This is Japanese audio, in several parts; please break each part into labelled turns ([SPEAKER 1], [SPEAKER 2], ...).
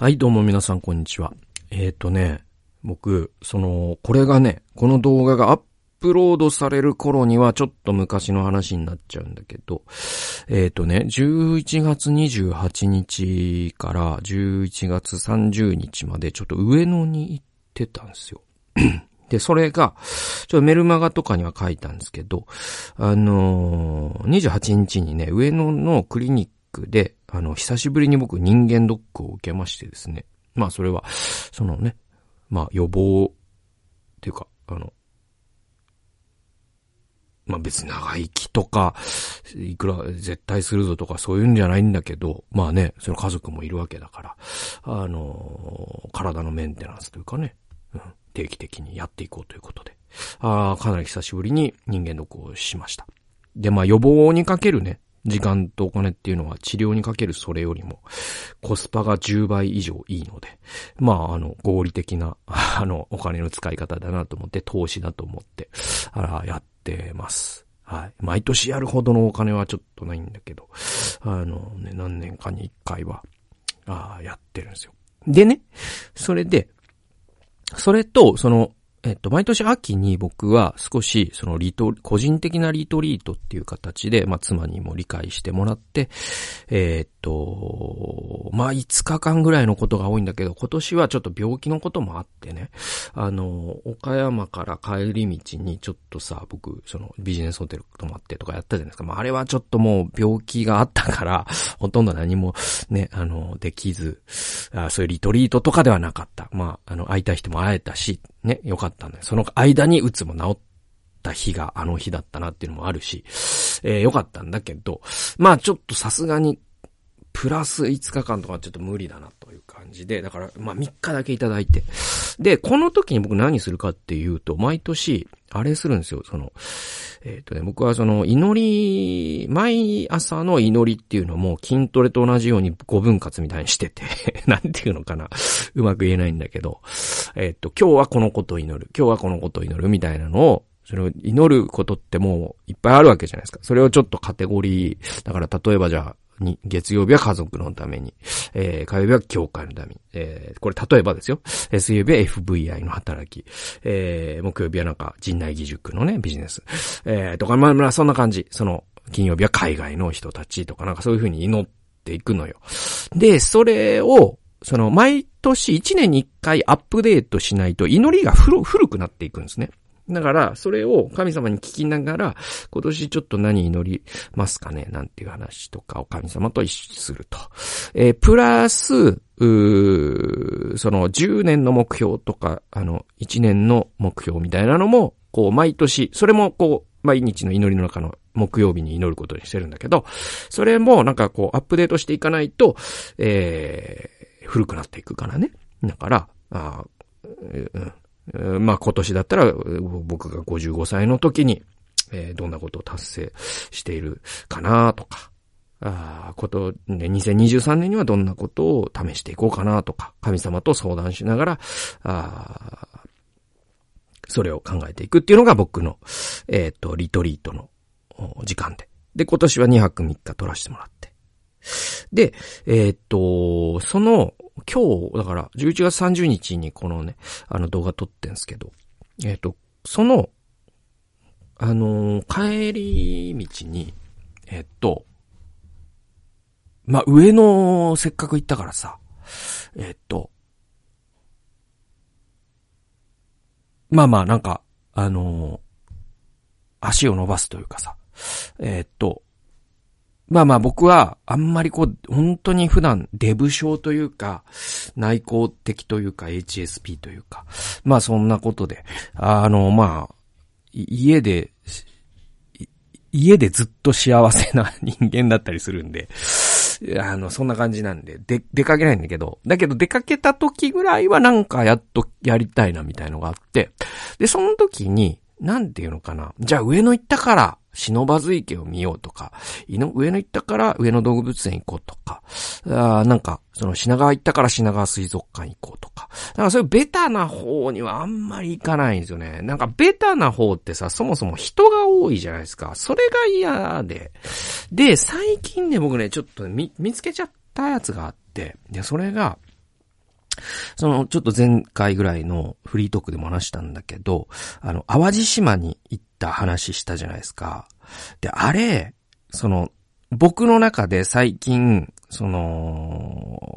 [SPEAKER 1] はい、どうも皆さん、こんにちは。えっ、ー、とね、僕、その、これがね、この動画がアップロードされる頃にはちょっと昔の話になっちゃうんだけど、えっ、ー、とね、11月28日から11月30日までちょっと上野に行ってたんですよ。で、それが、ちょっとメルマガとかには書いたんですけど、あのー、28日にね、上野のクリニックで、あの、久しぶりに僕人間ドックを受けましてですね。まあそれは、そのね、まあ予防っていうか、あの、まあ別に長生きとか、いくら絶対するぞとかそういうんじゃないんだけど、まあね、その家族もいるわけだから、あの、体のメンテナンスというかね、うん、定期的にやっていこうということで、あかなり久しぶりに人間ドックをしました。で、まあ予防にかけるね、時間とお金っていうのは治療にかけるそれよりもコスパが10倍以上いいので、まあ、あの、合理的な、あの、お金の使い方だなと思って、投資だと思って、あら、やってます。はい。毎年やるほどのお金はちょっとないんだけど、あのね、何年かに一回は、ああ、やってるんですよ。でね、それで、それと、その、えっと、毎年秋に僕は少し、そのリト、個人的なリトリートっていう形で、まあ、妻にも理解してもらって、えー、っと、まあ、5日間ぐらいのことが多いんだけど、今年はちょっと病気のこともあってね、あの、岡山から帰り道にちょっとさ、僕、そのビジネスホテル泊まってとかやったじゃないですか。まあ、あれはちょっともう病気があったから、ほとんど何もね、あの、できず、あそういうリトリートとかではなかった。まあ、あの、会いたい人も会えたし、ね、よかったんだよ。その間にうつも治った日があの日だったなっていうのもあるし、えー、よかったんだけど、まあちょっとさすがに、プラス5日間とかちょっと無理だなという感じで、だから、まあ3日だけいただいて。で、この時に僕何するかっていうと、毎年、あれするんですよ、その、えっ、ー、とね、僕はその祈り、毎朝の祈りっていうのも筋トレと同じように5分割みたいにしてて なんていうのかな。うまく言えないんだけど、えっ、ー、と、今日はこのことを祈る、今日はこのことを祈るみたいなのを、それを祈ることってもういっぱいあるわけじゃないですか。それをちょっとカテゴリー、だから例えばじゃあ、に、月曜日は家族のために、えー、火曜日は教会のために、えー、これ例えばですよ。水曜日は FVI の働き、えー、木曜日はなんか人内義塾のね、ビジネス、えー、とか、まあまあそんな感じ。その、金曜日は海外の人たちとかなんかそういうふうに祈っていくのよ。で、それを、その、毎年1年に1回アップデートしないと祈りが古くなっていくんですね。だから、それを神様に聞きながら、今年ちょっと何祈りますかねなんていう話とかを神様と一緒にすると。えー、プラス、うその10年の目標とか、あの、1年の目標みたいなのも、こう、毎年、それもこう、毎日の祈りの中の木曜日に祈ることにしてるんだけど、それもなんかこう、アップデートしていかないと、えー、古くなっていくからね。だから、あうん、まあ今年だったら僕が55歳の時に、え、どんなことを達成しているかなとか、あこと、ね、2023年にはどんなことを試していこうかなとか、神様と相談しながら、あそれを考えていくっていうのが僕の、えっ、ー、と、リトリートの時間で。で、今年は2泊3日取らせてもらって。で、えっ、ー、と、その、今日、だから、11月30日にこのね、あの動画撮ってんすけど、えっ、ー、と、その、あのー、帰り道に、えっ、ー、と、まあ、上野、せっかく行ったからさ、えっと、まあまあ、なんか、あの、足を伸ばすというかさ、えっと、まあまあ僕はあんまりこう、本当に普段デブ症というか、内向的というか HSP というか、まあそんなことで、あのまあ、家で、家でずっと幸せな人間だったりするんで、あの、そんな感じなんで、で、出かけないんだけど、だけど出かけた時ぐらいはなんかやっとやりたいなみたいのがあって、で、その時に、なんていうのかな。じゃあ上野行ったから、忍ばず池を見ようとか、上野行ったから上野動物園行こうとか、あなんか、その品川行ったから品川水族館行こうとか。だからそういうベタな方にはあんまり行かないんですよね。なんかベタな方ってさ、そもそも人が多いじゃないですか。それが嫌で。で、最近ね、僕ね、ちょっと見、見つけちゃったやつがあって、で、それが、その、ちょっと前回ぐらいのフリートークでも話したんだけど、あの、淡路島に行った話したじゃないですか。で、あれ、その、僕の中で最近、その、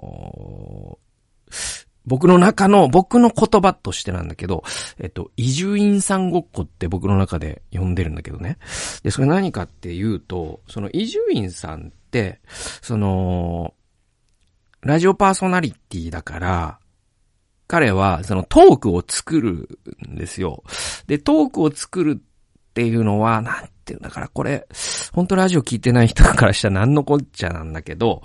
[SPEAKER 1] 僕の中の、僕の言葉としてなんだけど、えっと、移住院さんごっこって僕の中で呼んでるんだけどね。で、それ何かっていうと、その移住院さんって、その、ラジオパーソナリティだから、彼はそのトークを作るんですよ。で、トークを作るっていうのは、なんていうんだからこれ、本当ラジオ聞いてない人からしたら何のこっちゃなんだけど、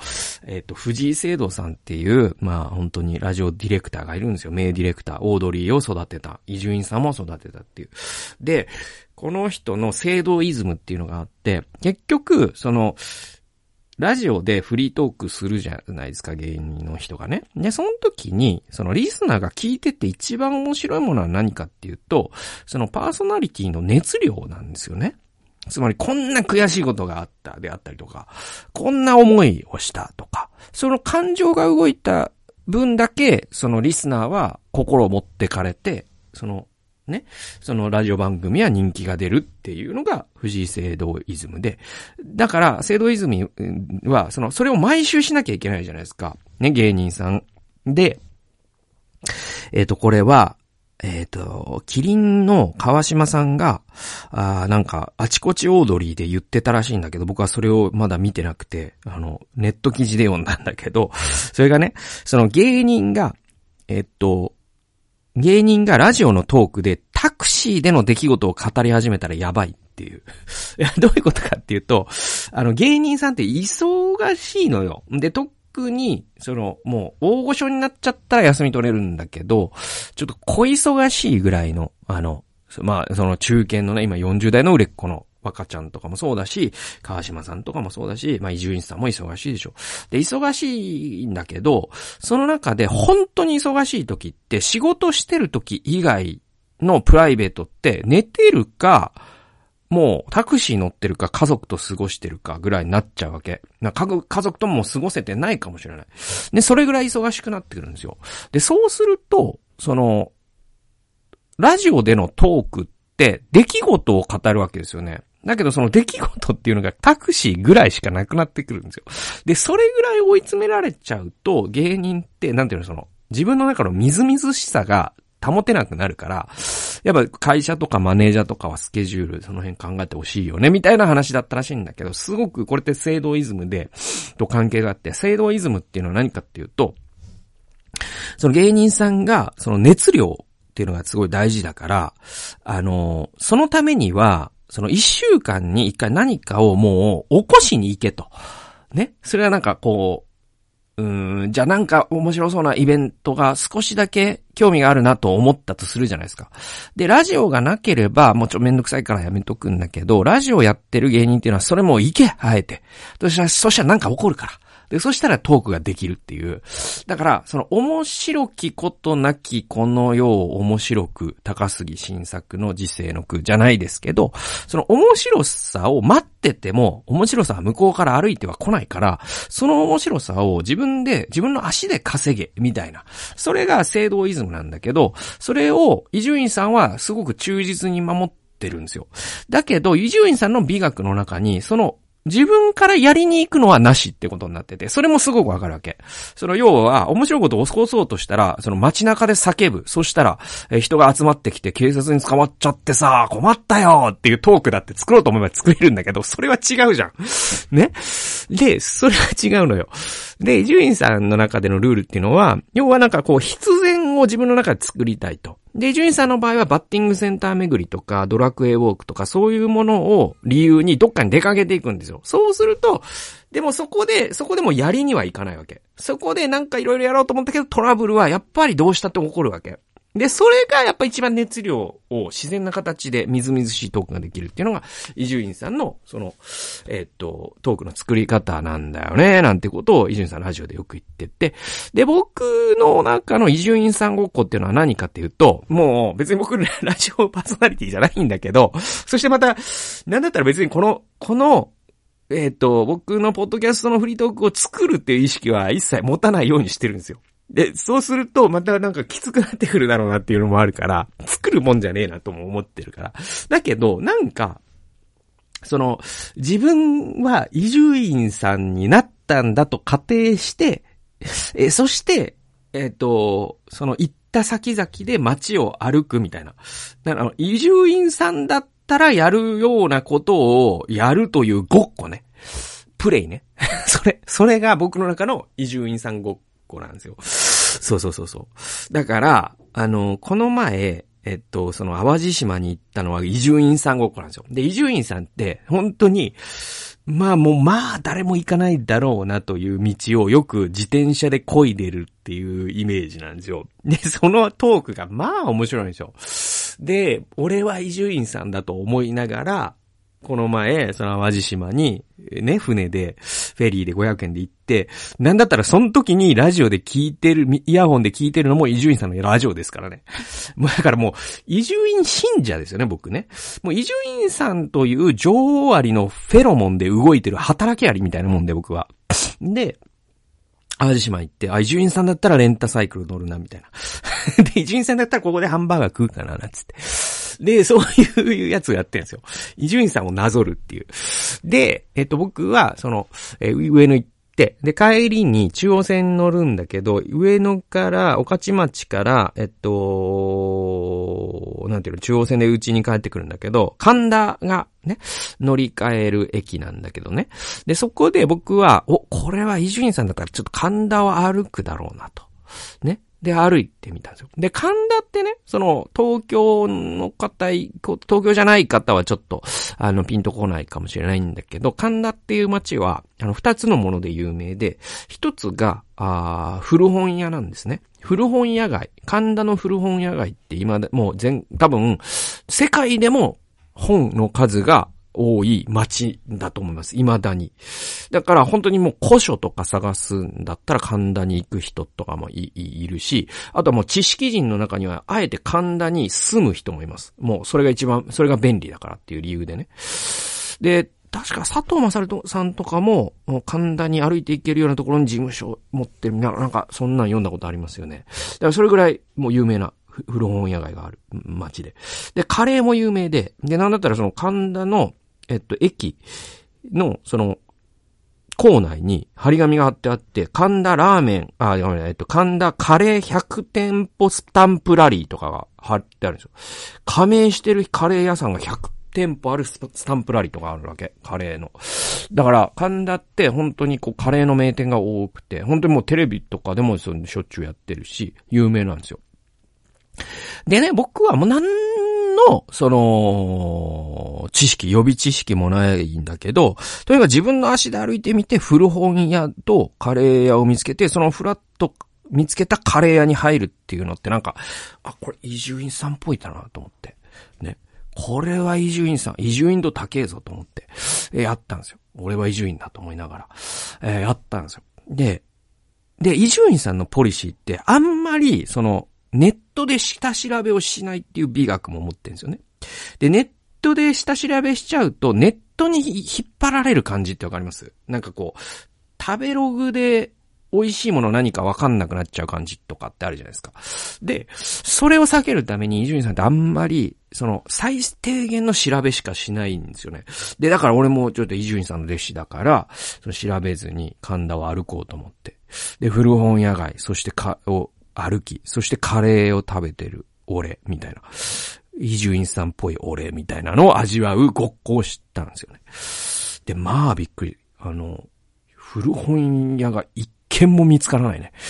[SPEAKER 1] えっ、ー、と、藤井聖堂さんっていう、まあ本当にラジオディレクターがいるんですよ。名ディレクター。オードリーを育てた。伊集院さんも育てたっていう。で、この人の聖堂イズムっていうのがあって、結局、その、ラジオでフリートークするじゃないですか、芸人の人がね。で、その時に、そのリスナーが聞いてて一番面白いものは何かっていうと、そのパーソナリティの熱量なんですよね。つまり、こんな悔しいことがあったであったりとか、こんな思いをしたとか、その感情が動いた分だけ、そのリスナーは心を持ってかれて、そのね。そのラジオ番組は人気が出るっていうのが藤井聖堂イズムで。だから、聖堂イズムは、その、それを毎週しなきゃいけないじゃないですか。ね、芸人さん。で、えっ、ー、と、これは、えっ、ー、と、キリンの川島さんが、あなんか、あちこちオードリーで言ってたらしいんだけど、僕はそれをまだ見てなくて、あの、ネット記事で読んだんだけど、それがね、その芸人が、えっ、ー、と、芸人がラジオのトークでタクシーでの出来事を語り始めたらやばいっていう。いや、どういうことかっていうと、あの、芸人さんって忙しいのよ。で、特に、その、もう、大御所になっちゃったら休み取れるんだけど、ちょっと小忙しいぐらいの、あの、まあ、その中堅のね、今40代の売れっ子の若ちゃんとかもそうだし、川島さんとかもそうだし、まあ、伊集院さんも忙しいでしょ。で、忙しいんだけど、その中で本当に忙しい時って仕事してる時以外のプライベートって寝てるか、もうタクシー乗ってるか家族と過ごしてるかぐらいになっちゃうわけ。な家家族とも過ごせてないかもしれない。で、それぐらい忙しくなってくるんですよ。で、そうすると、その、ラジオでのトークって出来事を語るわけですよね。だけどその出来事っていうのがタクシーぐらいしかなくなってくるんですよ。で、それぐらい追い詰められちゃうと、芸人って、なんていうの、その、自分の中のみずみずしさが保てなくなるから、やっぱ会社とかマネージャーとかはスケジュール、その辺考えてほしいよね、みたいな話だったらしいんだけど、すごくこれって制度イズムで、と関係があって、制度イズムっていうのは何かっていうと、その芸人さんが、その熱量っていうのがすごい大事だから、あの、そのためには、その一週間に一回何かをもう起こしに行けと。ね？それはなんかこう、うん、じゃあなんか面白そうなイベントが少しだけ興味があるなと思ったとするじゃないですか。で、ラジオがなければ、もうちろんめんどくさいからやめとくんだけど、ラジオやってる芸人っていうのはそれも行け、あえて。そしたら、そしたらなんか起こるから。で、そしたらトークができるっていう。だから、その面白きことなきこの世を面白く、高杉新作の時世の句じゃないですけど、その面白さを待ってても、面白さは向こうから歩いては来ないから、その面白さを自分で、自分の足で稼げ、みたいな。それが聖堂イズムなんだけど、それを伊集院さんはすごく忠実に守ってるんですよ。だけど、伊集院さんの美学の中に、その自分からやりに行くのはなしってことになってて、それもすごくわかるわけ。その要は、面白いことを起こそうとしたら、その街中で叫ぶ。そしたら、え人が集まってきて警察に捕まっちゃってさ、困ったよっていうトークだって作ろうと思えば作れるんだけど、それは違うじゃん。ね？で、それは違うのよ。で、伊集院さんの中でのルールっていうのは、要はなんかこう、必然を自分の中で作りたいと。で、伊集院さんの場合はバッティングセンター巡りとか、ドラクエウォークとか、そういうものを理由にどっかに出かけていくんですよ。そうすると、でもそこで、そこでもやりにはいかないわけ。そこでなんかいろいろやろうと思ったけど、トラブルはやっぱりどうしたって起こるわけ。で、それがやっぱ一番熱量を自然な形でみずみずしいトークができるっていうのが、伊集院さんの、その、えー、っと、トークの作り方なんだよね、なんてことを伊集院さんのラジオでよく言ってて、で、僕の中の伊集院さんごっこっていうのは何かっていうと、もう別に僕ラジオパーソナリティじゃないんだけど、そしてまた、なんだったら別にこの、この、えっ、と、僕のポッドキャストのフリートークを作るっていう意識は一切持たないようにしてるんですよ。で、そうすると、またなんかきつくなってくるだろうなっていうのもあるから、作るもんじゃねえなとも思ってるから。だけど、なんか、その、自分は伊集院さんになったんだと仮定して、え、そして、えっ、ー、と、その行った先々で街を歩くみたいな。だから、伊集院さんだったらやるようなことをやるというごっこね。プレイね。それ、それが僕の中の伊集院さんごっここなんですよ。そうそうそうそう。だから、あの、この前、えっと、その淡路島に行ったのは伊集院さんごっこなんですよ。で、伊集院さんって、本当に、まあもう、まあ誰も行かないだろうなという道をよく自転車で漕いでるっていうイメージなんですよ。で、そのトークがまあ面白いんですよ。で、俺は伊集院さんだと思いながら、この前、その淡路島に、ね、船で、フェリーで500円で行って、なんだったらその時にラジオで聞いてる、イヤホンで聞いてるのも伊集院さんのラジオですからね。もうだからもう、伊集院信者ですよね、僕ね。もう伊集院さんという女王アリのフェロモンで動いてる働きアリみたいなもんで、僕は。で、淡路島行って、あ、伊集院さんだったらレンタサイクル乗るな、みたいな。で、伊集院さんだったらここでハンバーガー食うかな、なんつって。で、そういうやつをやってるんですよ。伊集院さんをなぞるっていう。で、えっと、僕は、その、え上野行って、で、帰りに中央線乗るんだけど、上野から、御徒町から、えっと、なんていうの、中央線でうちに帰ってくるんだけど、神田がね、乗り換える駅なんだけどね。で、そこで僕は、お、これは伊集院さんだったらちょっと神田を歩くだろうなと。ね。で、歩いてみたんですよ。で、神田ってね、その、東京の方、東京じゃない方はちょっと、あの、ピンとこないかもしれないんだけど、神田っていう街は、あの、二つのもので有名で、一つが、あ古本屋なんですね。古本屋街。神田の古本屋街って今で、もう全、多分、世界でも本の数が多い街だと思います。未だに。だから本当にもう古書とか探すんだったら神田に行く人とかもいるし、あとはもう知識人の中にはあえて神田に住む人もいます。もうそれが一番、それが便利だからっていう理由でね。で、確か佐藤正さんとかも、もう神田に歩いて行けるようなところに事務所を持ってる、なんかそんなん読んだことありますよね。だからそれぐらいもう有名な古本屋街がある街で。で、カレーも有名で、で、なんだったらその神田のえっと、駅の、その、構内に張り紙が貼ってあって、神田ラーメン、あ、ごめんえっと、神田カレー100店舗スタンプラリーとかが貼ってあるんですよ。加盟してるカレー屋さんが100店舗あるスタンプラリーとかあるわけ。カレーの。だから、神田って本当にこうカレーの名店が多くて、本当にもうテレビとかでもしょっちゅうやってるし、有名なんですよ。でね、僕はもう何の、その、知識、予備知識もないんだけど、とにかく自分の足で歩いてみて、古本屋とカレー屋を見つけて、そのフラット見つけたカレー屋に入るっていうのってなんか、あ、これ伊集院さんっぽいだなと思って。ね。これは伊集院さん、伊集院度高えぞと思って、えやったんですよ。俺は伊集院だと思いながら、え、やったんですよ。で、で、伊集院さんのポリシーって、あんまり、その、ネットで下調べをしないっていう美学も持ってるんですよね。で、ネットで下調べしちゃうと、ネットに引っ張られる感じってわかります？なんかこう、食べログで美味しいもの何かわかんなくなっちゃう感じとかってあるじゃないですか。で、それを避けるために伊集院さんってあんまり、その、最低限の調べしかしないんですよね。で、だから俺もちょっと伊集院さんの弟子だから、その調べずに神田を歩こうと思って。で、古本屋街、そしてか、を歩き、そしてカレーを食べてる俺、みたいな。伊集院さんっぽい俺、みたいなのを味わうごっこを知ったんですよね。で、まあびっくり。あの、古本屋が一軒も見つからないね。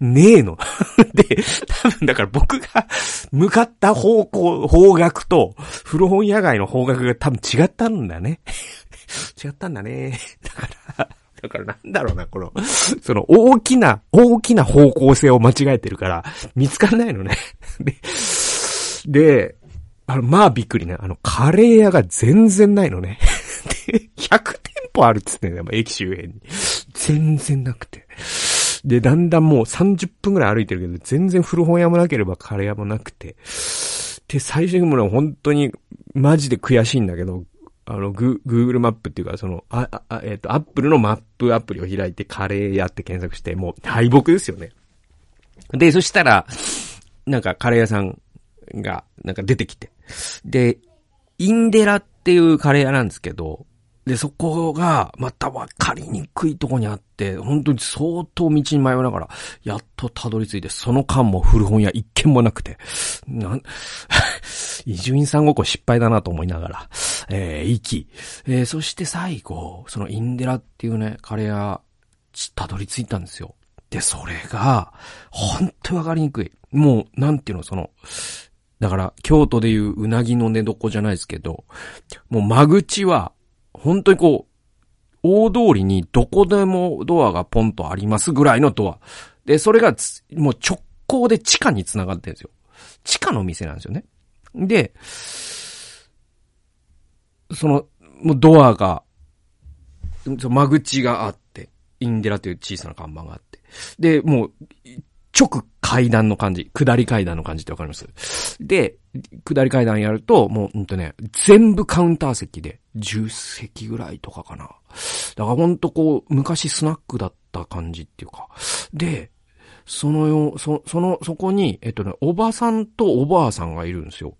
[SPEAKER 1] ねえの。で、多分だから僕が向かった方向、方角と古本屋街の方角が多分違ったんだね。違ったんだね。だから、だからなんだろうな、この、その大きな、大きな方向性を間違えてるから、見つかんないのね。で、で、あの、まあびっくりね。あの、カレー屋が全然ないのね。で、100店舗あるっつってね、駅周辺に。全然なくて。で、だんだんもう30分くらい歩いてるけど、全然古本屋もなければカレー屋もなくて。で、最初にもね、本当に、マジで悔しいんだけど、あの、グ、Google マップっていうか、その、あ、あ、えっ、ー、と、Apple のマップアプリを開いてカレー屋って検索して、もう敗北ですよね。で、そしたら、なんかカレー屋さんが、なんか出てきて。で、インデラっていうカレー屋なんですけど、で、そこが、またわかりにくいとこにあって、本当に相当道に迷いながら、やっとたどり着いて、その間も古本屋一軒もなくて、なん、伊集院さんごっこ失敗だなと思いながら、えー、行き、えー、そして最後、そのインデラっていうね、カレー屋、たどり着いたんですよ。で、それが、本当にわかりにくい。もう、なんていうの、その、だから、京都でいううなぎの寝床じゃないですけど、もう間口は、本当にこう、大通りにどこでもドアがポンとありますぐらいのドア。で、それがもう直行で地下に繋がってるんですよ。地下の店なんですよね。で、その、もうドアが、間口があって、インデラという小さな看板があって。で、もう、直階段の感じ、下り階段の感じってわかります？で、下り階段やると、もう、うんとね、全部カウンター席で、10席ぐらいとかかな。だからほんとこう、昔スナックだった感じっていうか。で、そのよ、そ、その、そこに、えっとね、おばさんとおばあさんがいるんですよ。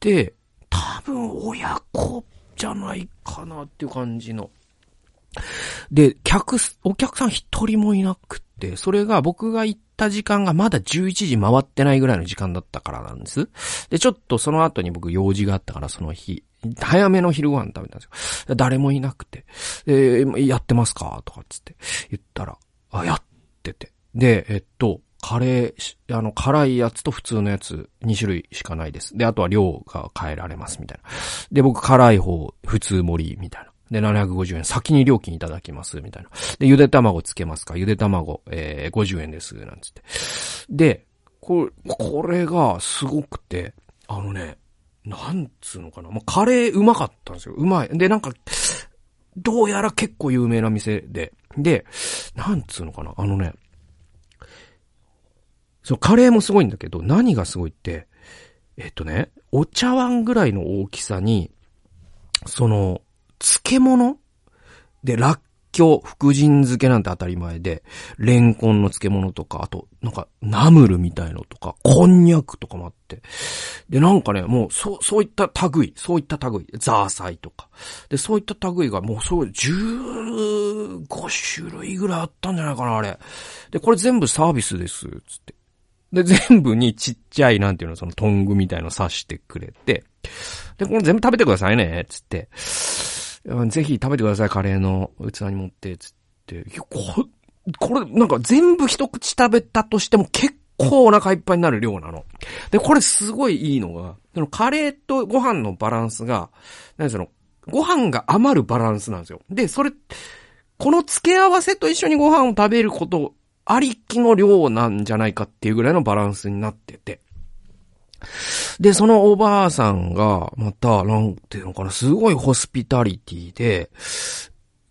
[SPEAKER 1] で、多分親子じゃないかなっていう感じの。で、客、お客さん一人もいなくて、それが僕が行った時間がまだ11時回ってないぐらいの時間だったからなんです。で、ちょっとその後に僕用事があったからその日、早めの昼ご飯食べたんですよ。誰もいなくて、えー、やってますかとかつって言ったら、あ、やってて。で、えっと、カレー、あの、辛いやつと普通のやつ2種類しかないです。で、あとは量が変えられますみたいな。で、僕辛い方、普通盛りみたいな。で、750円。先に料金いただきます、みたいな。で、ゆで卵つけますかゆで卵、えー、50円です、なんつって。で、これ、これがすごくて、あのね、なんつうのかな。まあ、カレーうまかったんですよ。うまい。で、なんか、どうやら結構有名な店で。で、なんつうのかな。あのね、そう、カレーもすごいんだけど、何がすごいって、えっとね、お茶碗ぐらいの大きさに、その、漬物？で、らっきょう、福神漬けなんて当たり前で、レンコンの漬物とか、あと、なんか、ナムルみたいのとか、こんにゃくとかもあって。で、なんかね、もう、そう、そういった類、そういった類、ザーサイとか。で、そういった類がもうそう、15種類ぐらいあったんじゃないかな、あれ。で、これ全部サービスです、つって。で、全部にちっちゃい、なんていうの、そのトングみたいの刺してくれて、で、これ全部食べてくださいね、つって。ぜひ食べてください、カレーの器に持って、つって。ここれ、なんか全部一口食べたとしても結構お腹いっぱいになる量なの。で、これすごいいいのが、そのカレーとご飯のバランスが、何その、ご飯が余るバランスなんですよ。で、それ、この付け合わせと一緒にご飯を食べることありきの量なんじゃないかっていうぐらいのバランスになってて。で、そのおばあさんが、また、なんていうのかな、すごいホスピタリティで、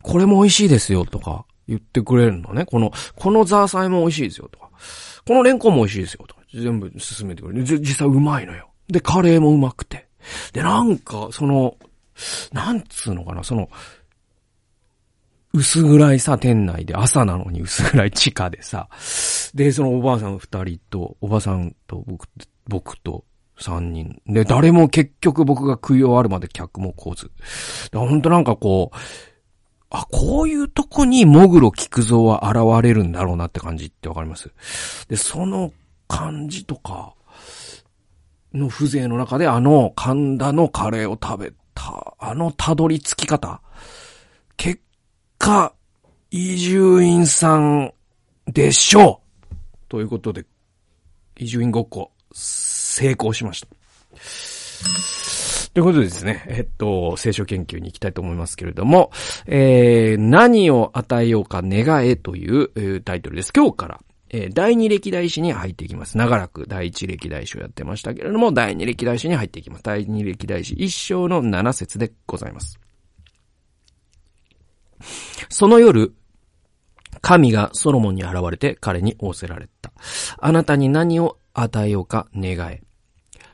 [SPEAKER 1] これも美味しいですよとか言ってくれるのね。この、このザーサイも美味しいですよとか。このレンコンも美味しいですよとか。全部進めてくれる。実際うまいのよ。で、カレーもうまくて。で、なんか、その、なんつうのかな、その、薄暗いさ、店内で朝なのに薄暗い地下でさ、で、そのおばあさん二人と、おばさんと僕、僕と三人。で、誰も結局僕が食い終わるまで客も来ず。ほんとなんかこう、あ、こういうとこにモグロ菊蔵は現れるんだろうなって感じってわかりますで、その感じとか、の風情の中であの神田のカレーを食べた、あのたどり着き方。結果、伊集院さんでしょうということで、伊集院ごっこ、成功しました。ということでですね、えっと、聖書研究に行きたいと思いますけれども、えー、何を与えようか願えという、えー、タイトルです。今日から、えー、第二歴代史に入っていきます。長らく第一歴代史をやってましたけれども、第二歴代史に入っていきます。第二歴代史一章の七節でございます。その夜、神がソロモンに現れて彼に仰せられた。あなたに何を与えようか願え。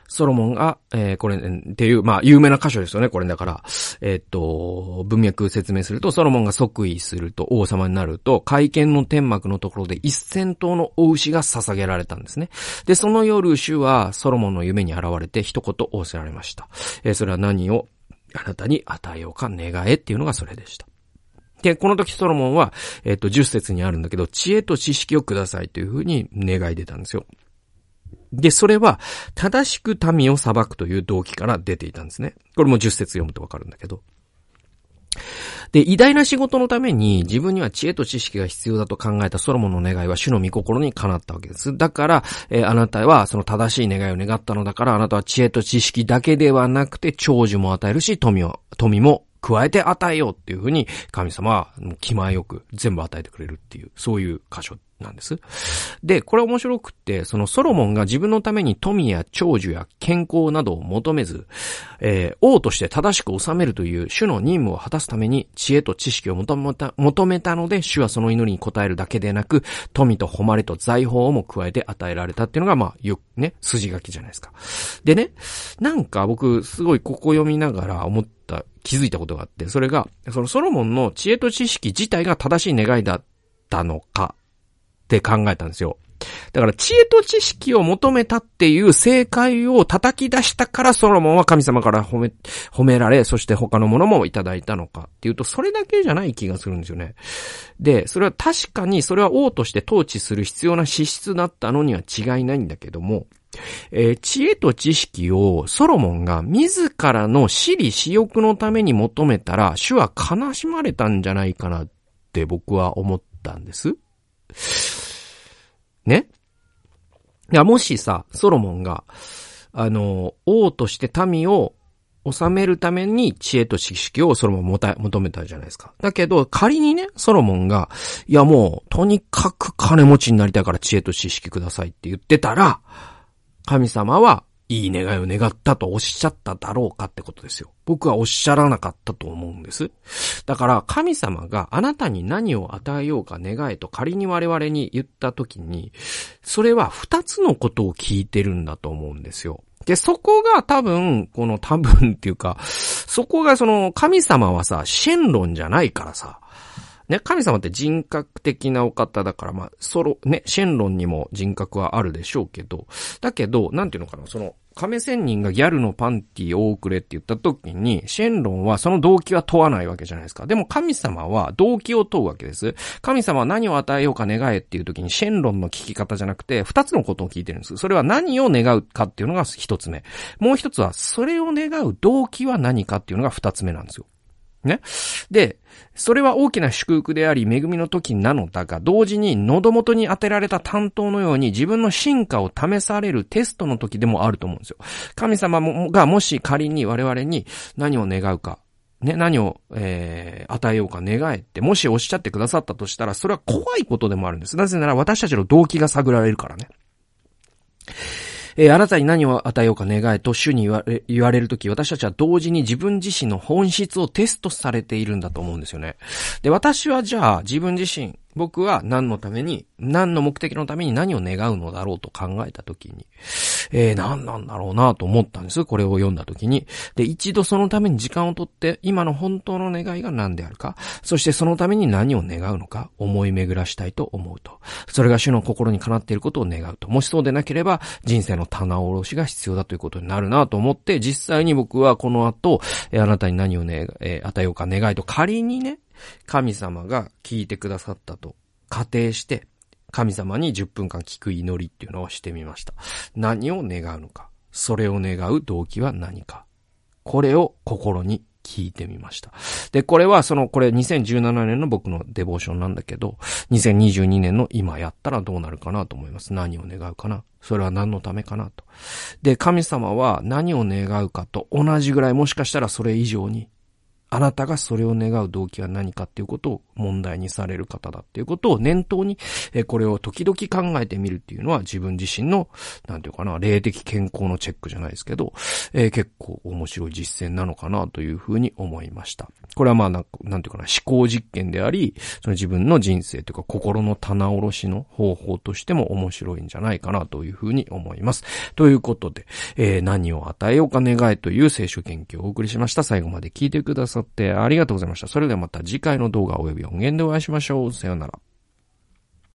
[SPEAKER 1] ソロモンが、えー、これ、っていう、まあ、有名な箇所ですよね、これだから。えー、っと、文脈説明すると、ソロモンが即位すると、王様になると、会見の天幕のところで一千頭のお牛が捧げられたんですね。で、その夜、主はソロモンの夢に現れて一言仰せられました。えー、それは何をあなたに与えようか願えっていうのがそれでした。で、この時ソロモンは、えっ、と、10節にあるんだけど、知恵と知識をくださいというふうに願い出たんですよ。で、それは、正しく民を裁くという動機から出ていたんですね。これも10節読むとわかるんだけど。で、偉大な仕事のために自分には知恵と知識が必要だと考えたソロモンの願いは主の御心にかなったわけです。だから、えー、あなたはその正しい願いを願ったのだから、あなたは知恵と知識だけではなくて長寿も与えるし、富を、富も加えて与えようっていうふうに神様は気前よく全部与えてくれるっていう、そういう箇所なんです。で、これ面白くって、そのソロモンが自分のために富や長寿や健康などを求めず、えー、王として正しく治めるという主の任務を果たすために知恵と知識を求めた、求めたので、主はその祈りに応えるだけでなく、富と誉れと財宝も加えて与えられたっていうのが、まあ、よくね、筋書きじゃないですか。でね、なんか僕、すごいここ読みながら思った、気づいたことがあって、それが、そのソロモンの知恵と知識自体が正しい願いだったのか、って考えたんですよ。だから知恵と知識を求めたっていう正解を叩き出したからソロモンは神様から褒め、褒められ、そして他のものもいただいたのかっていうと、それだけじゃない気がするんですよね。で、それは確かにそれは王として統治する必要な資質だったのには違いないんだけども、えー、知恵と知識をソロモンが自らの私利私欲のために求めたら、主は悲しまれたんじゃないかなって僕は思ったんです。ねいや、もしさ、ソロモンが、あの、王として民を治めるために知恵と知識をソロモンもた、求めたじゃないですか。だけど、仮にね、ソロモンが、いやもう、とにかく金持ちになりたいから知恵と知識くださいって言ってたら、神様は、いい願いを願ったとおっしゃっただろうかってことですよ。僕はおっしゃらなかったと思うんです。だから神様があなたに何を与えようか願えと仮に我々に言った時に、それは二つのことを聞いてるんだと思うんですよ。で、そこが多分、この多分っていうか、そこがその神様はさ、シェンロンじゃないからさ、ね、神様って人格的なお方だから、まあ、ソロ、ね、シェンロンにも人格はあるでしょうけど、だけど、なんていうのかな、その、亀仙人がギャルのパンティを多くれって言った時に、シェンロンはその動機は問わないわけじゃないですか。でも神様は動機を問うわけです。神様は何を与えようか願えっていう時に、シェンロンの聞き方じゃなくて、二つのことを聞いてるんです。それは何を願うかっていうのが一つ目。もう一つは、それを願う動機は何かっていうのが二つ目なんですよ。ね。で、それは大きな祝福であり、恵みの時なのだが、同時に喉元に当てられた担当のように自分の進化を試されるテストの時でもあると思うんですよ。神様がもし仮に我々に何を願うか、ね、何を、えー、与えようか願えって、もしおっしゃってくださったとしたら、それは怖いことでもあるんです。なぜなら私たちの動機が探られるからね。えー、あなたに何を与えようか願えと主に言われ、言われるとき、私たちは同時に自分自身の本質をテストされているんだと思うんですよね。で、私はじゃあ自分自身、僕は何のために、何の目的のために何を願うのだろうと考えたときに、えー、何なんだろうなと思ったんです。これを読んだときに。で、一度そのために時間をとって、今の本当の願いが何であるか、そしてそのために何を願うのか、思い巡らしたいと思うと。それが主の心にかなっていることを願うと。もしそうでなければ、人生の棚卸しが必要だということになるなと思って、実際に僕はこの後、えー、あなたに何をね、えー、与えようか願いと仮にね、神様が聞いてくださったと仮定して、神様に10分間聞く祈りっていうのをしてみました。何を願うのか。それを願う動機は何か。これを心に聞いてみました。で、これはその、これ2017年の僕のデボーションなんだけど、2022年の今やったらどうなるかなと思います。何を願うかな。それは何のためかなと。で、神様は何を願うかと同じぐらいもしかしたらそれ以上にあなたがそれを願う動機は何かっていうことを問題にされる方だっていうことを念頭に、えこれを時々考えてみるっていうのは自分自身の、なんていうかな、霊的健康のチェックじゃないですけど、えー、結構面白い実践なのかなというふうに思いました。これはまあな、なんていうかな、思考実験であり、その自分の人生というか心の棚卸しの方法としても面白いんじゃないかなというふうに思います。ということで、えー、何を与えようか願いという聖書研究をお送りしました。最後まで聞いてくださいってありがとうございました。それではまた次回の動画及び音源でお会いしましょう。さようなら。